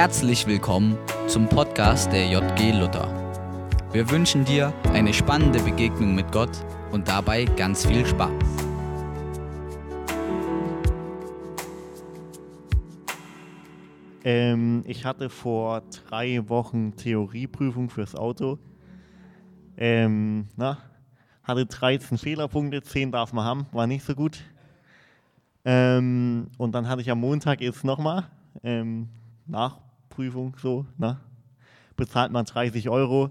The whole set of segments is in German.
Herzlich willkommen zum Podcast der JG Luther. Wir wünschen dir eine spannende Begegnung mit Gott und dabei ganz viel Spaß. Ähm, ich hatte vor drei Wochen Theorieprüfung fürs Auto. Ähm, na, hatte 13 Fehlerpunkte, 10 darf man haben, war nicht so gut. Ähm, und dann hatte ich am Montag jetzt nochmal ähm, Nachprüfung, so, na, bezahlt man 30 Euro.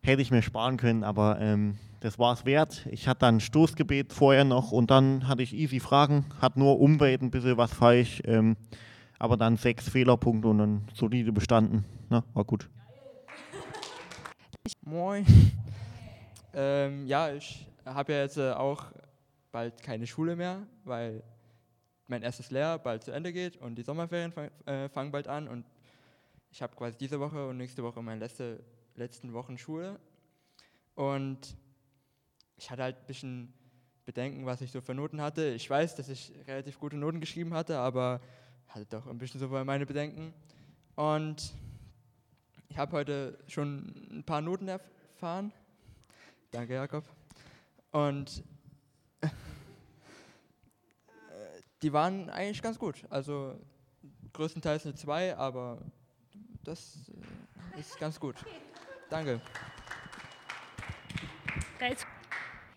Hätte ich mir sparen können, aber ähm, das war es wert. Ich hatte dann Stoßgebet vorher noch und dann hatte ich easy Fragen, hat nur Umwelt ein bisschen was falsch, ähm, aber dann sechs Fehlerpunkte und dann solide bestanden. Na, war gut. Moin. ähm, ja, ich habe ja jetzt äh, auch bald keine Schule mehr, weil mein erstes Lehrjahr bald zu Ende geht und die Sommerferien äh, fangen bald an und ich habe quasi diese Woche und nächste Woche meine letzte, letzten Wochen Schule und ich hatte halt ein bisschen Bedenken, was ich so für Noten hatte. Ich weiß, dass ich relativ gute Noten geschrieben hatte, aber hatte doch ein bisschen so meine Bedenken und ich habe heute schon ein paar Noten erfahren. Danke, Jakob. Und die waren eigentlich ganz gut. Also größtenteils eine 2, aber das äh, ist ganz gut. Danke.